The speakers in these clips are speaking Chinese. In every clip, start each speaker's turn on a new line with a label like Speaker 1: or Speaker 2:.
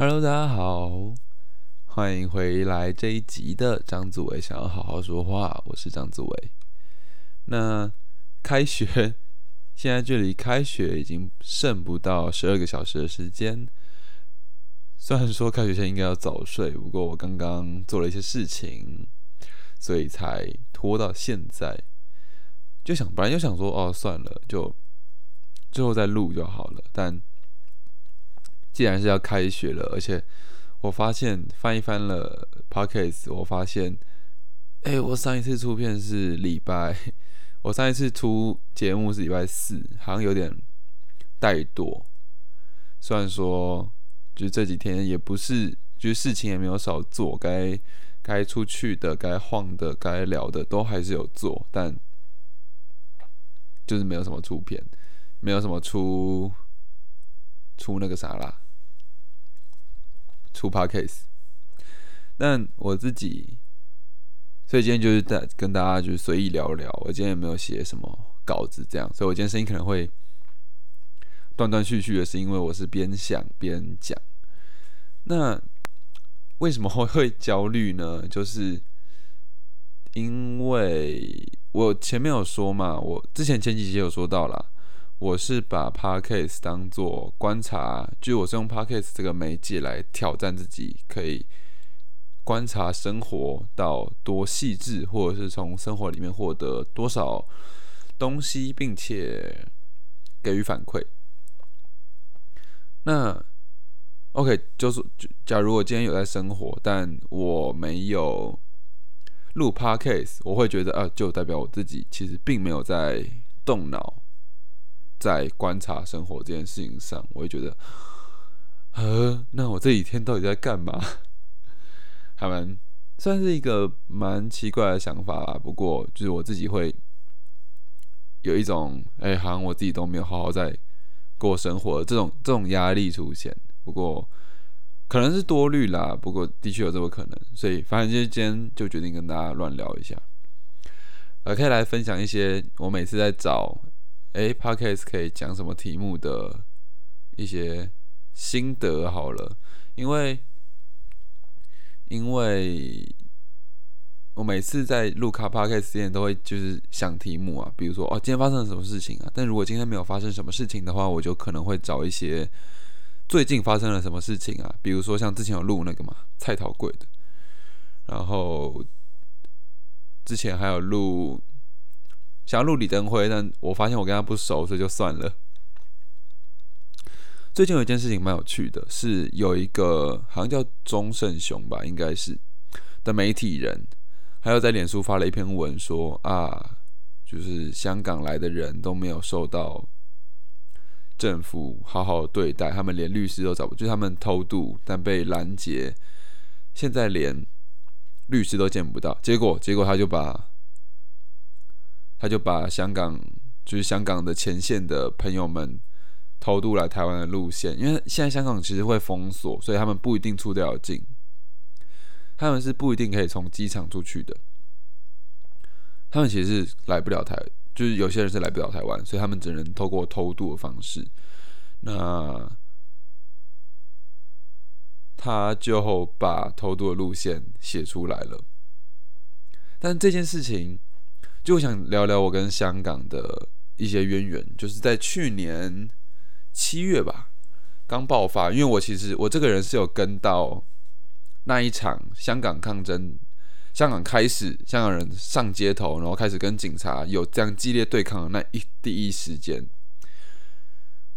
Speaker 1: Hello，大家好，欢迎回来这一集的张子伟想要好好说话，我是张子伟。那开学现在距离开学已经剩不到十二个小时的时间。虽然说开学前应该要早睡，不过我刚刚做了一些事情，所以才拖到现在。就想本来就想说，哦，算了，就最后再录就好了。但既然是要开学了，而且我发现翻一翻了 podcast，我发现，哎，我上一次出片是礼拜，我上一次出节目是礼拜四，好像有点怠惰。虽然说，就这几天也不是，就是事情也没有少做，该该出去的、该晃的、该聊的都还是有做，但就是没有什么出片，没有什么出出那个啥啦。出 p a case，但我自己，所以今天就是在跟大家就是随意聊聊。我今天也没有写什么稿子，这样，所以我今天声音可能会断断续续的，是因为我是边想边讲。那为什么会会焦虑呢？就是因为我前面有说嘛，我之前前几集有说到了。我是把 podcast 当做观察，就我是用 podcast 这个媒介来挑战自己，可以观察生活到多细致，或者是从生活里面获得多少东西，并且给予反馈。那 OK，就是假如我今天有在生活，但我没有录 podcast，我会觉得啊，就代表我自己其实并没有在动脑。在观察生活这件事情上，我会觉得，呃，那我这几天到底在干嘛？还蛮算是一个蛮奇怪的想法吧。不过，就是我自己会有一种，哎，好像我自己都没有好好在过生活这种这种压力出现。不过，可能是多虑啦。不过，的确有这个可能。所以，反正就今天就决定跟大家乱聊一下，呃，可以来分享一些我每次在找。哎，Podcast 可以讲什么题目的一些心得好了，因为因为我每次在录卡 Podcast 之前都会就是想题目啊，比如说哦，今天发生了什么事情啊？但如果今天没有发生什么事情的话，我就可能会找一些最近发生了什么事情啊，比如说像之前有录那个嘛菜桃贵的，然后之前还有录。想要录李登辉，但我发现我跟他不熟，所以就算了。最近有一件事情蛮有趣的，是有一个好像叫钟胜雄吧，应该是的媒体人，还有在脸书发了一篇文说啊，就是香港来的人都没有受到政府好好对待，他们连律师都找不，就是他们偷渡但被拦截，现在连律师都见不到。结果，结果他就把。他就把香港，就是香港的前线的朋友们偷渡来台湾的路线，因为现在香港其实会封锁，所以他们不一定出得了境，他们是不一定可以从机场出去的，他们其实是来不了台，就是有些人是来不了台湾，所以他们只能透过偷渡的方式。那他就把偷渡的路线写出来了，但这件事情。就想聊聊我跟香港的一些渊源，就是在去年七月吧，刚爆发。因为我其实我这个人是有跟到那一场香港抗争，香港开始香港人上街头，然后开始跟警察有这样激烈对抗的那一第一时间。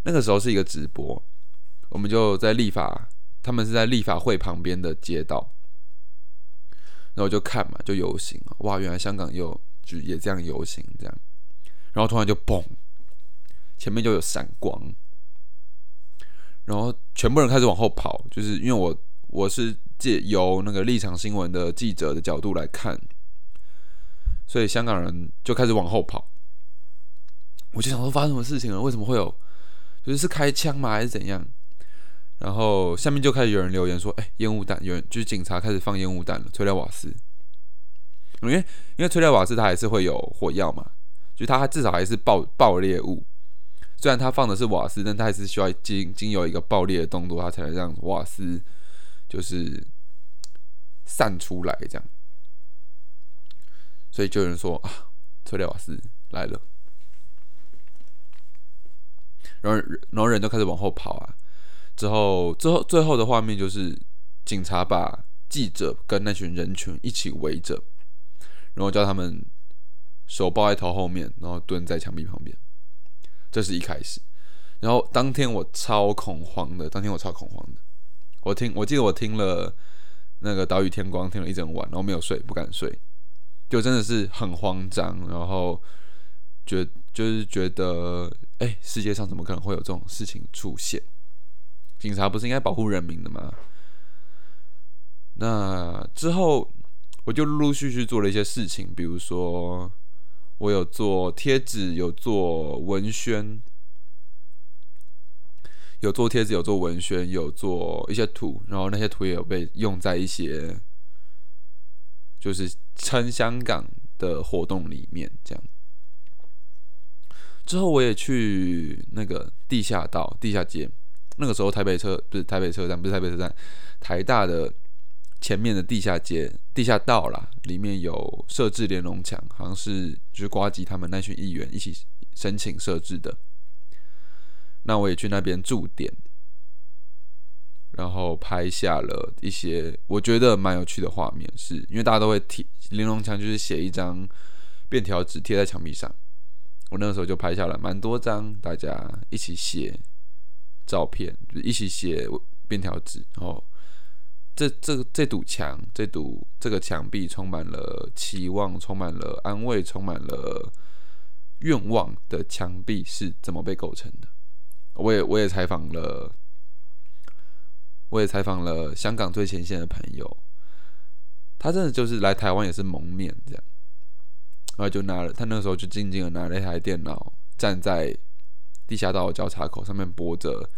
Speaker 1: 那个时候是一个直播，我们就在立法，他们是在立法会旁边的街道，然后就看嘛，就游行哇，原来香港有。就也这样游行，这样，然后突然就嘣，前面就有闪光，然后全部人开始往后跑，就是因为我我是借由那个立场新闻的记者的角度来看，所以香港人就开始往后跑。我就想说发生什么事情了？为什么会有？就是是开枪吗？还是怎样？然后下面就开始有人留言说：“哎，烟雾弹！有人就是警察开始放烟雾弹了，催泪瓦斯。”因为因为催泪瓦斯它还是会有火药嘛，就它至少还是爆爆裂物，虽然它放的是瓦斯，但它还是需要经经由一个爆裂的动作，它才能让瓦斯就是散出来这样。所以就有人说啊，催泪瓦斯来了，然后然后人就开始往后跑啊。之后之后最后的画面就是警察把记者跟那群人群一起围着，然后叫他们手抱在头后面，然后蹲在墙壁旁边。这是一开始。然后当天我超恐慌的，当天我超恐慌的。我听我记得我听了那个岛屿天光听了一整晚，然后没有睡，不敢睡。就真的是很慌张，然后觉就是觉得，哎，世界上怎么可能会有这种事情出现？警察不是应该保护人民的吗？那之后，我就陆陆续续做了一些事情，比如说，我有做贴纸，有做文宣，有做贴纸，有做文宣，有做一些图，然后那些图也有被用在一些。就是撑香港的活动里面这样，之后我也去那个地下道、地下街。那个时候台北车不是台北车站，不是台北车站，台大的前面的地下街、地下道啦，里面有设置连龙墙，好像是就是瓜吉他们那群议员一起申请设置的。那我也去那边驻点。然后拍下了一些我觉得蛮有趣的画面，是因为大家都会贴玲珑墙，就是写一张便条纸贴在墙壁上。我那个时候就拍下了蛮多张，大家一起写照片，就一起写便条纸。然后这这这堵墙，这堵这个墙壁充满了期望，充满了安慰，充满了愿望的墙壁是怎么被构成的？我也我也采访了。我也采访了香港最前线的朋友，他真的就是来台湾也是蒙面这样，然后就拿了他那时候就静静的拿了一台电脑，站在地下道交叉口上面播着，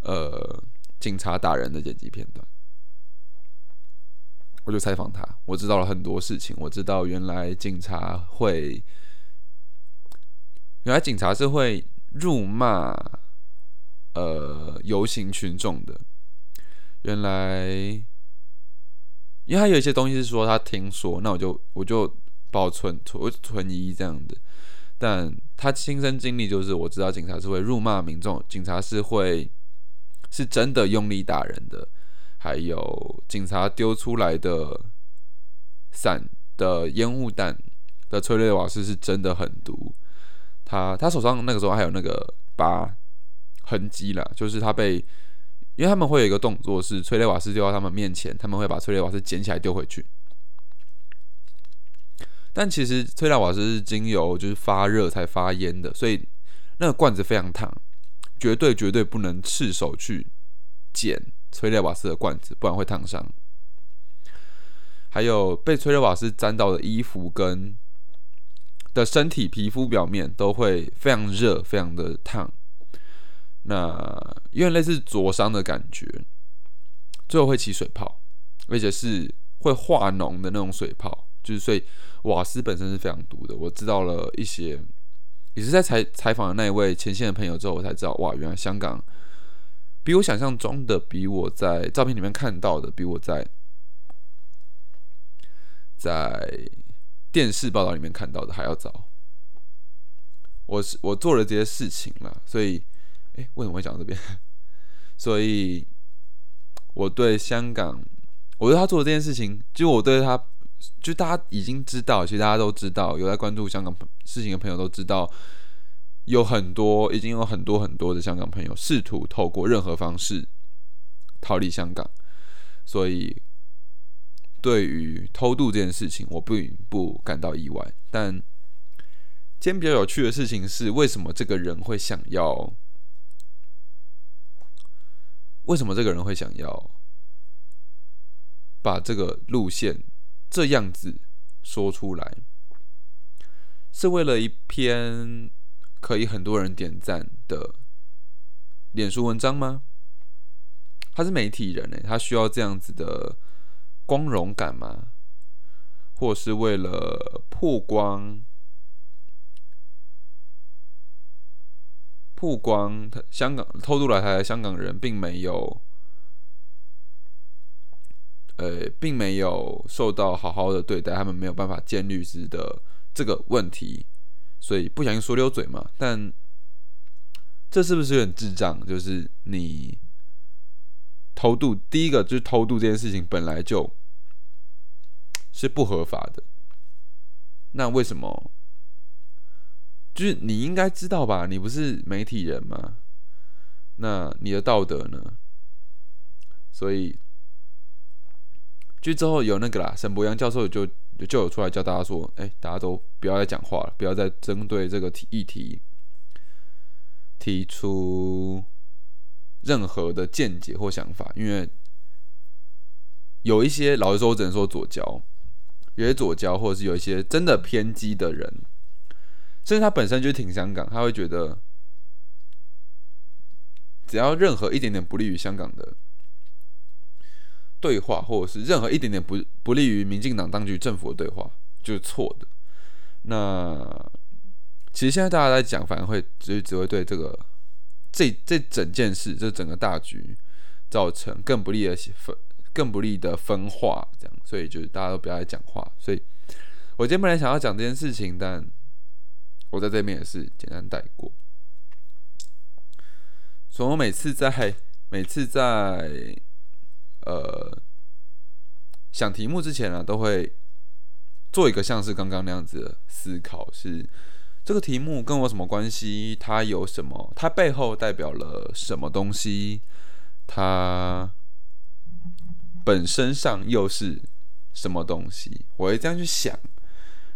Speaker 1: 呃，警察打人的剪辑片段。我就采访他，我知道了很多事情，我知道原来警察会，原来警察是会辱骂呃游行群众的。原来，因为他有一些东西是说他听说，那我就我就保存存存疑这样的。但他亲身经历就是，我知道警察是会辱骂民众，警察是会是真的用力打人的，还有警察丢出来的伞的烟雾弹的催泪瓦斯是真的很毒。他他手上那个时候还有那个疤痕迹啦，就是他被。因为他们会有一个动作，是催泪瓦斯丢到他们面前，他们会把催泪瓦斯捡起来丢回去。但其实催泪瓦斯是经由就是发热才发烟的，所以那个罐子非常烫，绝对绝对不能赤手去捡催泪瓦斯的罐子，不然会烫伤。还有被催泪瓦斯沾到的衣服跟的身体皮肤表面都会非常热，非常的烫。那因为类似灼伤的感觉，最后会起水泡，而且是会化脓的那种水泡，就是所以瓦斯本身是非常毒的。我知道了一些，也是在采采访的那一位前线的朋友之后，我才知道哇，原来香港比我想象中的，比我在照片里面看到的，比我在在电视报道里面看到的还要早。我是我做了这些事情了，所以。哎，为什么会讲到这边？所以我对香港，我对他做的这件事情，就我对他，就大家已经知道，其实大家都知道，有在关注香港事情的朋友都知道，有很多，已经有很多很多的香港朋友试图透过任何方式逃离香港。所以，对于偷渡这件事情，我并不感到意外。但今天比较有趣的事情是，为什么这个人会想要？为什么这个人会想要把这个路线这样子说出来？是为了一篇可以很多人点赞的脸书文章吗？他是媒体人呢，他需要这样子的光荣感吗？或是为了曝光曝光，他香港偷渡来台的香港人并没有，呃，并没有受到好好的对待，他们没有办法见律师的这个问题，所以不小心说溜嘴嘛。但这是不是有点智障？就是你偷渡，第一个就是偷渡这件事情本来就是不合法的，那为什么？就是你应该知道吧？你不是媒体人吗？那你的道德呢？所以，就之后有那个啦，沈博阳教授就就就有出来教大家说：“哎，大家都不要再讲话了，不要再针对这个议题提出任何的见解或想法，因为有一些老实说，我只能说左交，有些左交，或者是有一些真的偏激的人。”甚至他本身就挺香港，他会觉得，只要任何一点点不利于香港的对话，或者是任何一点点不不利于民进党当局政府的对话，就是错的。那其实现在大家在讲，反而会只只会对这个这这整件事，这整个大局造成更不利的分更不利的分化，这样，所以就是大家都不要再讲话。所以我今天本来想要讲这件事情，但我在这边也是简单带过。所以我每次在每次在呃想题目之前呢，都会做一个像是刚刚那样子的思考：是这个题目跟我什么关系？它有什么？它背后代表了什么东西？它本身上又是什么东西？我会这样去想。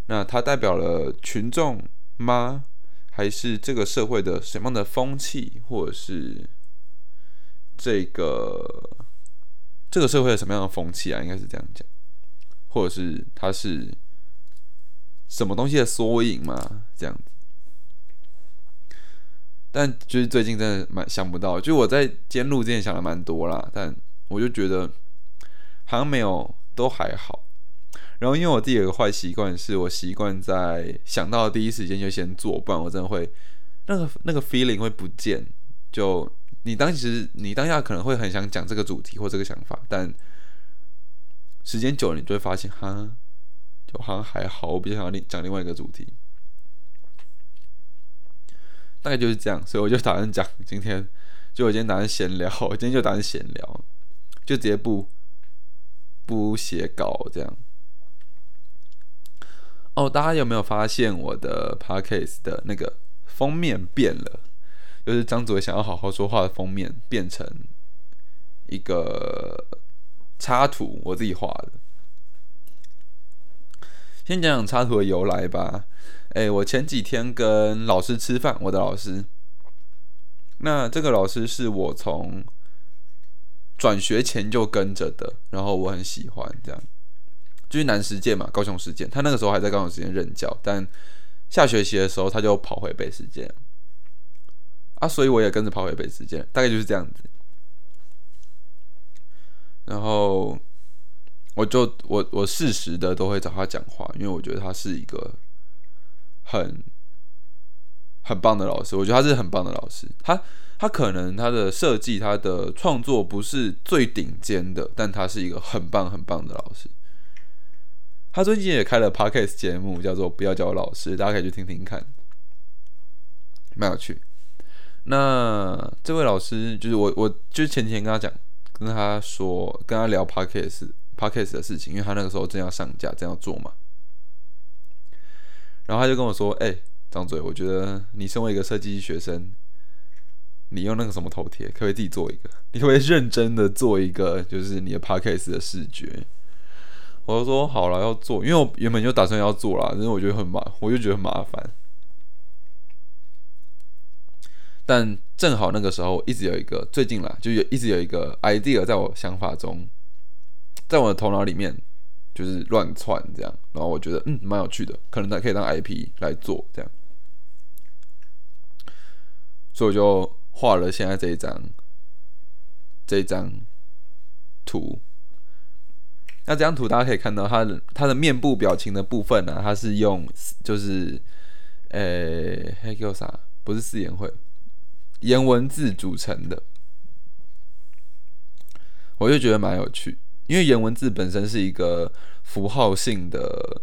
Speaker 1: 那它代表了群众。吗？还是这个社会的什么样的风气，或者是这个这个社会有什么样的风气啊？应该是这样讲，或者是它是什么东西的缩影嘛？这样子。但就是最近真的蛮想不到，就我在监录之前想的蛮多啦，但我就觉得好像没有，都还好。然后，因为我自己有个坏习惯，是我习惯在想到第一时间就先做，不然我真的会那个那个 feeling 会不见。就你当时你当下可能会很想讲这个主题或这个想法，但时间久了，你就会发现，哈，就好像还好，我比较想要另讲另外一个主题。大概就是这样，所以我就打算讲今天，就我今天打算闲聊，我今天就打算闲聊，就直接不不写稿这样。哦，大家有没有发现我的 podcast 的那个封面变了？就是张子伟想要好好说话的封面变成一个插图，我自己画的。先讲讲插图的由来吧。哎，我前几天跟老师吃饭，我的老师。那这个老师是我从转学前就跟着的，然后我很喜欢这样。就是南实践嘛，高雄实践，他那个时候还在高雄实践任教，但下学期的时候他就跑回北实践啊，所以我也跟着跑回北时间，大概就是这样子。然后我就我我适时的都会找他讲话，因为我觉得他是一个很很棒的老师，我觉得他是很棒的老师。他他可能他的设计他的创作不是最顶尖的，但他是一个很棒很棒的老师。他最近也开了 podcast 节目，叫做“不要叫我老师”，大家可以去听听看，蛮有趣。那这位老师就是我，我就前几天跟他讲，跟他说，跟他聊 podcast podcast 的事情，因为他那个时候正要上架，正要做嘛。然后他就跟我说：“哎，张嘴，我觉得你身为一个设计学生，你用那个什么头贴，可不可以自己做一个？你可不可以认真的做一个，就是你的 podcast 的视觉？”我就说好了要做，因为我原本就打算要做啦，但是我觉得很麻，我就觉得很麻烦。但正好那个时候一直有一个最近啦，就有一直有一个 idea 在我想法中，在我的头脑里面就是乱窜这样，然后我觉得嗯蛮有趣的，可能它可以当 IP 来做这样，所以我就画了现在这一张这一张图。那这张图大家可以看到，他的他的面部表情的部分呢，他是用就是，呃，还叫啥？不是四言会，颜文字组成的，我就觉得蛮有趣，因为颜文字本身是一个符号性的，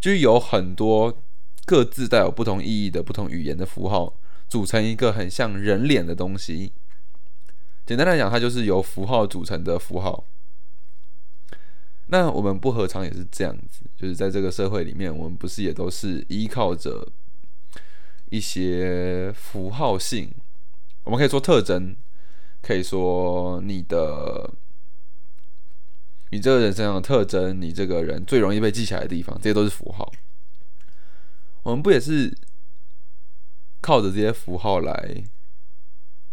Speaker 1: 就是有很多各自带有不同意义的不同语言的符号组成一个很像人脸的东西。简单来讲，它就是由符号组成的符号。那我们不何尝也是这样子？就是在这个社会里面，我们不是也都是依靠着一些符号性？我们可以说特征，可以说你的你这个人身上的特征，你这个人最容易被记起来的地方，这些都是符号。我们不也是靠着这些符号来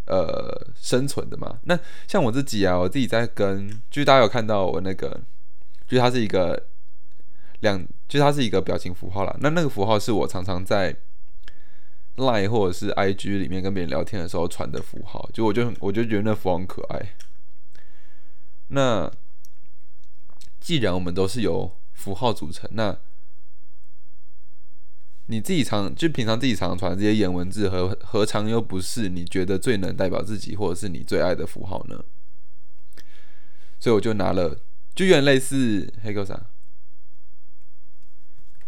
Speaker 1: 呃生存的吗？那像我自己啊，我自己在跟，就是大家有看到我那个。就是它是一个两，就是它是一个表情符号啦。那那个符号是我常常在 Line 或者是 IG 里面跟别人聊天的时候传的符号。就我就我就觉得那符号很可爱。那既然我们都是由符号组成，那你自己常就平常自己常传这些颜文字，何何尝又不是你觉得最能代表自己或者是你最爱的符号呢？所以我就拿了。就有点类似黑狗啥，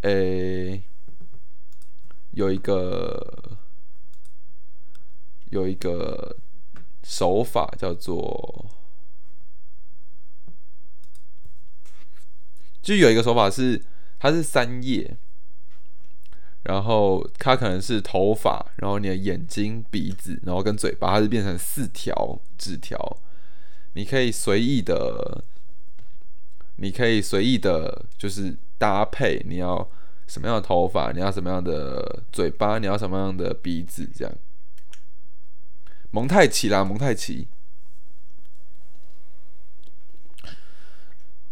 Speaker 1: 诶，有一个有一个手法叫做，就有一个手法是它是三页，然后它可能是头发，然后你的眼睛、鼻子，然后跟嘴巴，它是变成四条纸条，你可以随意的。你可以随意的，就是搭配你要什么样的头发，你要什么样的嘴巴，你要什么样的鼻子，这样蒙太奇啦，蒙太奇。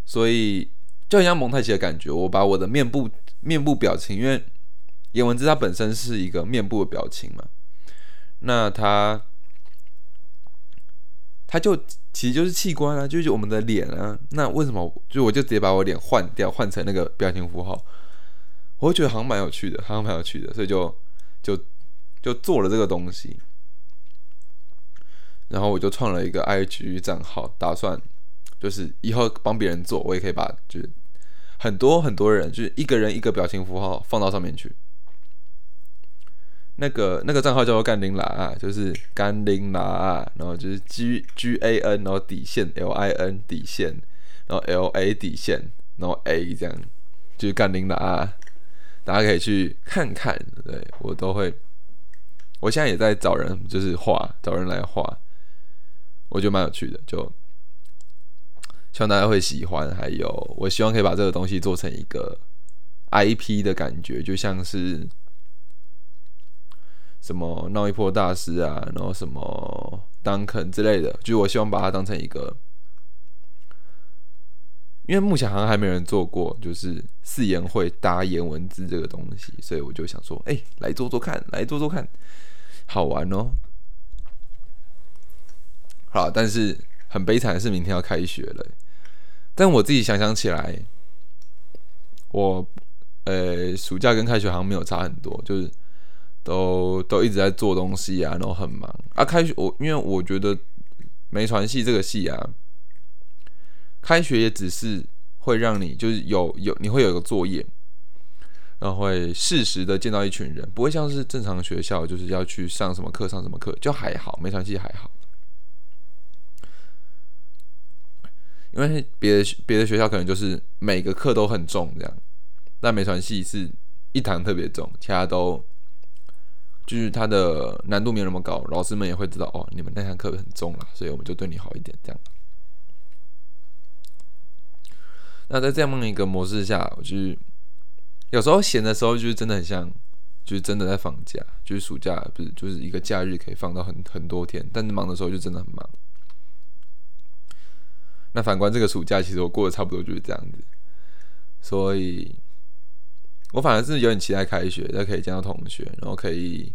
Speaker 1: 所以就很像蒙太奇的感觉。我把我的面部面部表情，因为颜文字它本身是一个面部的表情嘛，那它。它就其实就是器官啊，就是我们的脸啊。那为什么就我就直接把我脸换掉，换成那个表情符号？我会觉得好像蛮有趣的，好像蛮有趣的，所以就就就做了这个东西。然后我就创了一个 IG 账号，打算就是以后帮别人做，我也可以把就是很多很多人，就是一个人一个表情符号放到上面去。那个那个账号叫做甘霖啦，就是甘霖啦，然后就是 G G A N，然后底线 L I N 底线，然后 L A 底线，然后 A 这样，就是甘霖啦，大家可以去看看，对我都会，我现在也在找人，就是画，找人来画，我觉得蛮有趣的，就希望大家会喜欢，还有我希望可以把这个东西做成一个 I P 的感觉，就像是。什么闹一波大师啊，然后什么 Duncan 之类的，就我希望把它当成一个，因为目前好像还没人做过，就是四言会搭言文字这个东西，所以我就想说，哎，来做做看，来做做看，好玩哦。好，但是很悲惨的是，明天要开学了。但我自己想想起来，我呃，暑假跟开学好像没有差很多，就是。都都一直在做东西啊，然后很忙啊。开学我因为我觉得没传系这个系啊，开学也只是会让你就是有有你会有一个作业，然后会适时的见到一群人，不会像是正常学校就是要去上什么课上什么课，就还好，没传系还好。因为别的别的学校可能就是每个课都很重这样，但美传系是一堂特别重，其他都。就是它的难度没有那么高，老师们也会知道哦，你们那堂课很重了，所以我们就对你好一点，这样。那在这样的一个模式下，我就是有时候闲的时候，就是真的很像，就是真的在放假，就是暑假不是就是一个假日可以放到很很多天，但是忙的时候就真的很忙。那反观这个暑假，其实我过得差不多就是这样子，所以。我反而是有点期待开学，再可以见到同学，然后可以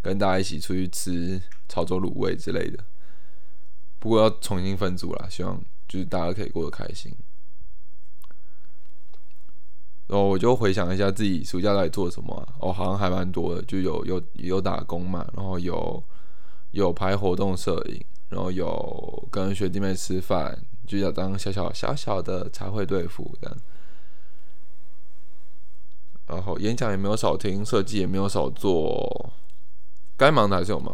Speaker 1: 跟大家一起出去吃潮州卤味之类的。不过要重新分组啦，希望就是大家可以过得开心。然后我就回想一下自己暑假到底做什么，哦，好像还蛮多的，就有有有打工嘛，然后有有拍活动摄影，然后有跟学弟妹吃饭，就要当小小小小的茶会队服这样。然后演讲也没有少听，设计也没有少做，该忙的还是有忙，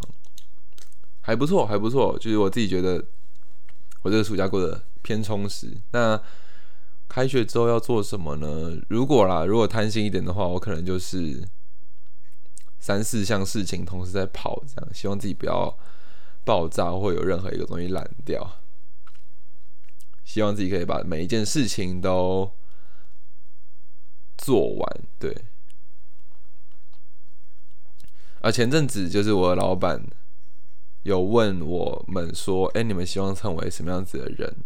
Speaker 1: 还不错，还不错。就是我自己觉得，我这个暑假过得偏充实。那开学之后要做什么呢？如果啦，如果贪心一点的话，我可能就是三四项事情同时在跑，这样希望自己不要爆炸或有任何一个东西烂掉。希望自己可以把每一件事情都做完。对，啊，前阵子就是我的老板有问我们说：“哎，你们希望成为什么样子的人？”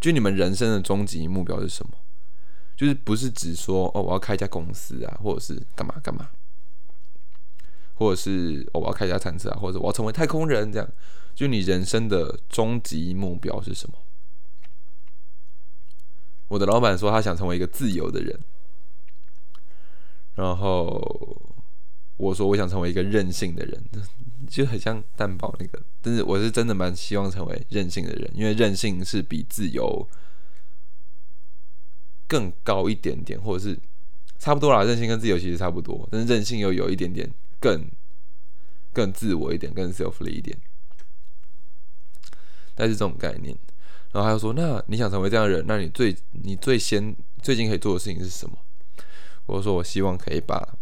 Speaker 1: 就你们人生的终极目标是什么？就是不是只说哦，我要开一家公司啊，或者是干嘛干嘛，或者是哦，我要开一家餐车啊，或者我要成为太空人这样。就你人生的终极目标是什么？我的老板说他想成为一个自由的人，然后我说我想成为一个任性的人。就很像蛋堡那个，但是我是真的蛮希望成为任性的人，因为任性是比自由更高一点点，或者是差不多啦。任性跟自由其实差不多，但是任性又有一点点更更自我一点，更 selfly 一点。但是这种概念，然后他又说：“那你想成为这样的人，那你最你最先最近可以做的事情是什么？”我说：“我希望可以把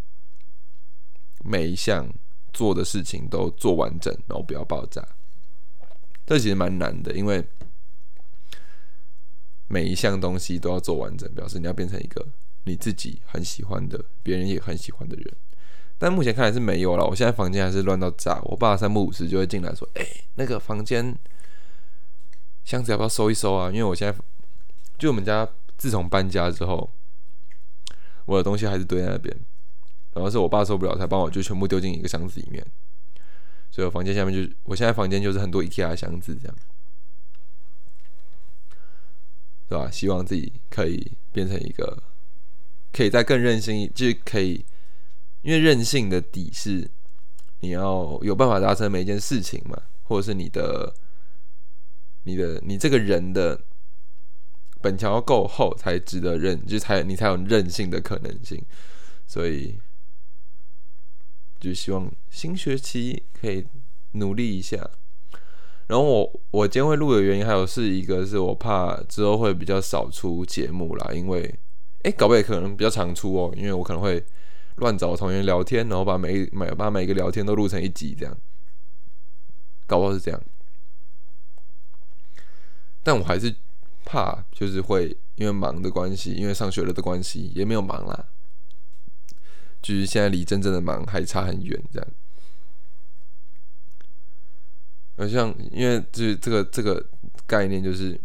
Speaker 1: 每一项。”做的事情都做完整，然后不要爆炸。这其实蛮难的，因为每一项东西都要做完整，表示你要变成一个你自己很喜欢的，别人也很喜欢的人。但目前看来是没有了。我现在房间还是乱到炸。我爸三不五时就会进来说：“哎，那个房间箱子要不要收一收啊？”因为我现在就我们家自从搬家之后，我的东西还是堆在那边。然后是我爸受不了，才帮我就全部丢进一个箱子里面。所以我房间下面就我现在房间就是很多 IKEA 箱子这样，对吧？希望自己可以变成一个可以再更任性，就是可以，因为任性的底是你要有办法达成每一件事情嘛，或者是你的、你的、你这个人的本条够厚才值得任，就才你才有任性的可能性，所以。就希望新学期可以努力一下。然后我我今天会录的原因，还有是一个是我怕之后会比较少出节目啦，因为哎，搞不好可能比较常出哦，因为我可能会乱找同学聊天，然后把每每把每一个聊天都录成一集这样，搞不好是这样。但我还是怕，就是会因为忙的关系，因为上学了的关系，也没有忙啦。就是现在离真正的忙还差很远，这样。好像因为就是这个这个概念，就是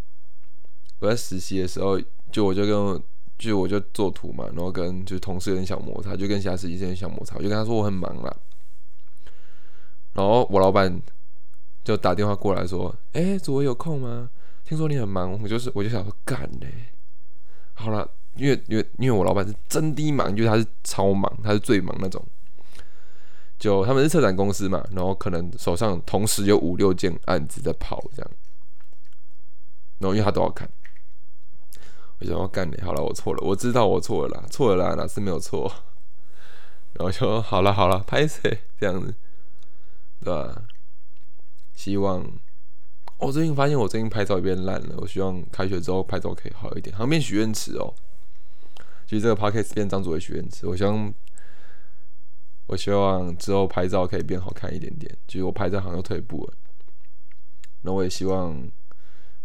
Speaker 1: 我在实习的时候，就我就跟就我就做图嘛，然后跟就是同事有点小摩擦，就跟其他实习生有点小摩擦，我就跟他说我很忙啦。然后我老板就打电话过来说：“哎，左伟有空吗？听说你很忙。”我就是我就想说干嘞，好了。因为因为因为我老板是真的忙，就是他是超忙，他是最忙那种。就他们是策展公司嘛，然后可能手上同时有五六件案子在跑这样，然后因为他都要看，我想要干你好了，我错了，我知道我错了啦，错了啦，哪次没有错？然后说好了好了，拍谁这样子，对吧？希望。我最近发现我最近拍照变烂了，我希望开学之后拍照可以好一点，旁边许愿池哦。其实这个 podcast 变张主为许愿池，我希望，我希望之后拍照可以变好看一点点。就是我拍照好像退步了，那我也希望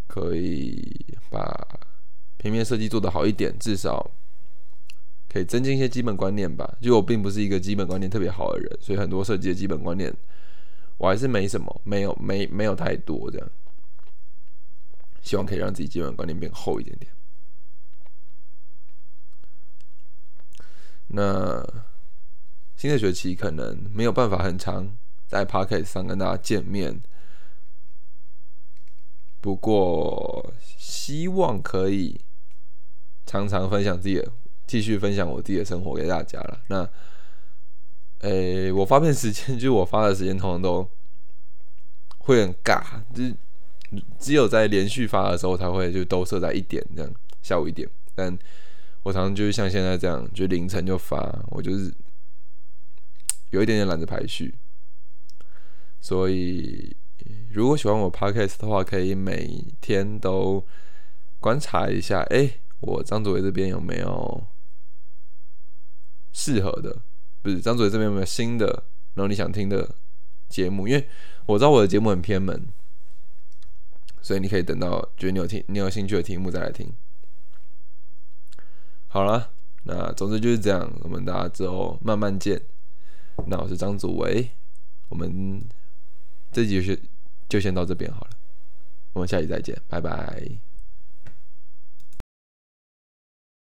Speaker 1: 可以把平面设计做得好一点，至少可以增进一些基本观念吧。就我并不是一个基本观念特别好的人，所以很多设计的基本观念我还是没什么，没有没没有太多这样。希望可以让自己基本观念变厚一点点。那新的学期可能没有办法很长在 p o c k e t 上跟大家见面，不过希望可以常常分享自己的继续分享我自己的生活给大家了。那，诶，我发片时间就是我发的时间，通常都会很尬，就只有在连续发的时候才会就都设在一点这样，下午一点。但我常常就是像现在这样，就凌晨就发，我就是有一点点懒得排序。所以，如果喜欢我 podcast 的话，可以每天都观察一下，哎，我张祖伟这边有没有适合的？不是张祖伟这边有没有新的，然后你想听的节目？因为我知道我的节目很偏门，所以你可以等到觉得你有听、你有兴趣的题目再来听。好了，那总之就是这样，我们大家之后慢慢见。那我是张祖维，我们。这集就就先到这边好了，我们下期再见，拜拜。